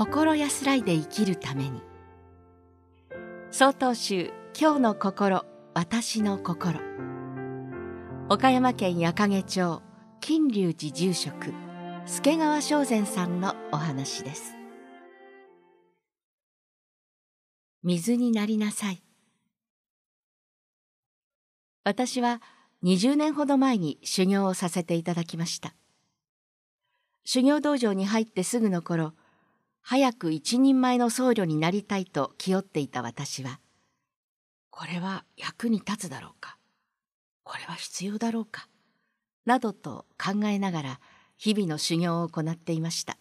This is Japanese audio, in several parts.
心安らいで生きるために。曹洞宗今日の心私の心。岡山県矢掛町金龍寺住職助川正禅さんのお話です。水になりなさい。私は20年ほど前に修行をさせていただきました。修行道場に入ってすぐの頃早く一人前の僧侶になりたいと気負っていた私はこれは役に立つだろうかこれは必要だろうかなどと考えながら日々の修行を行っていました。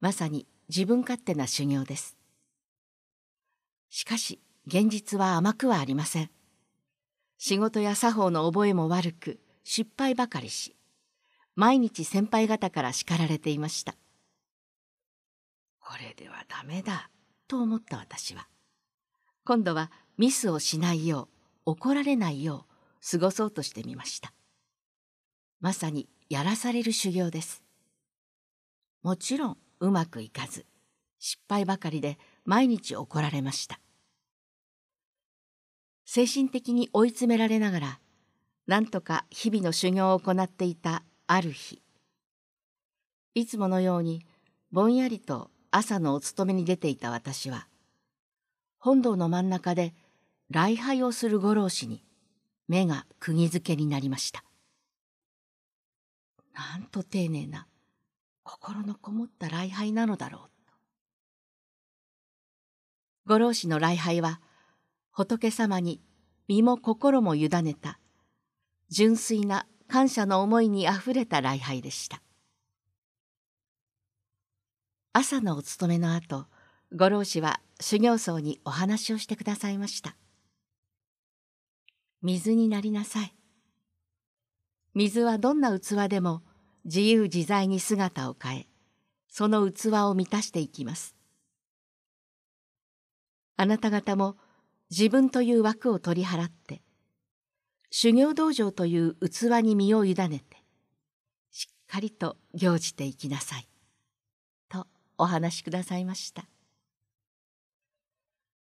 まさに自分勝手な修行です。しかし現実は甘くはありません。仕事や作法の覚えも悪く失敗ばかりし毎日先輩方から叱られていました。これではダメだ。と思った私は。今度はミスをしないよう怒られないよう過ごそうとしてみました。まさにやらされる修行です。もちろんうまくいかず失敗ばかりで毎日怒られました。精神的に追い詰められながらなんとか日々の修行を行っていたある日。いつものようにぼんやりと朝のお勤めに出ていた私は本堂の真ん中で礼拝をするご老師に目が釘付けになりました。なんと丁寧な心のこもった礼拝なのだろうと。ご老師の礼拝は仏様に身も心も委ねた純粋な感謝の思いにあふれた礼拝でした。朝のお勤めの後ご老師は修行僧にお話をしてくださいました。水になりなさい。水はどんな器でも自由自在に姿を変えその器を満たしていきます。あなた方も自分という枠を取り払って修行道場という器に身を委ねてしっかりと行じていきなさい。お話しくださいました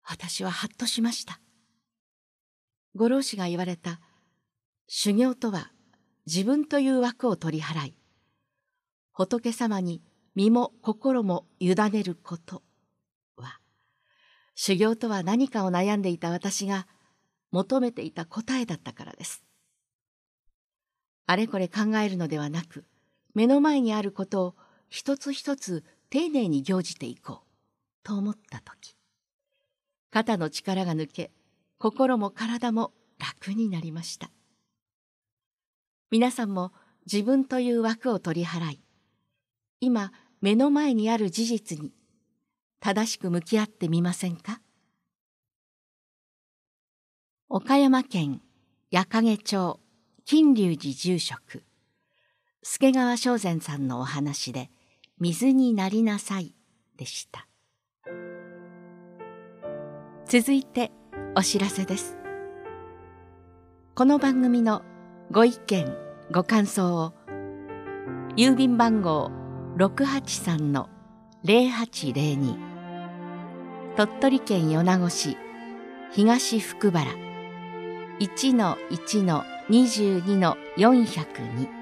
私はハッとしましたご老師が言われた修行とは自分という枠を取り払い仏様に身も心も委ねることは修行とは何かを悩んでいた私が求めていた答えだったからです。あれこれ考えるのではなく、目の前にあることを一つ一つ丁寧に行じていこうと思った時、肩の力が抜け、心も体も楽になりました。皆さんも自分という枠を取り払い、今目の前にある事実に正しく向き合ってみませんか？岡山県矢掛町金龍寺住職助川正禅さんのお話で「水になりなさい」でした。続いてお知らせです。この番組のご意見ご感想を郵便番号683-0802鳥取県米子市東福原1-1-22-402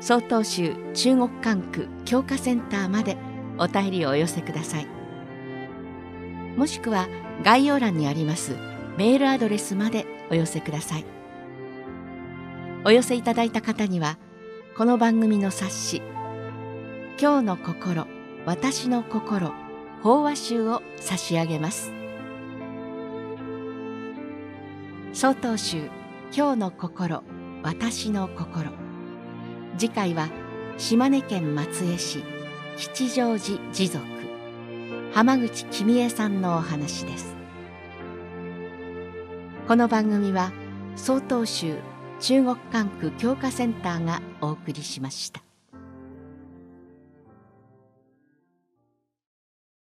曹洞宗中国管区教化センターまでお便りをお寄せください。もしくは概要欄にありますメールアドレスまでお寄せください。お寄せいただいた方にはこの番組の冊子「今日の心私の心法話集」を差し上げます。曹洞宗今日の心私の心。次回は島根県松江市吉祥寺持続浜口君江さんのお話です。この番組は曹洞宗中国管区教化センターがお送りしました。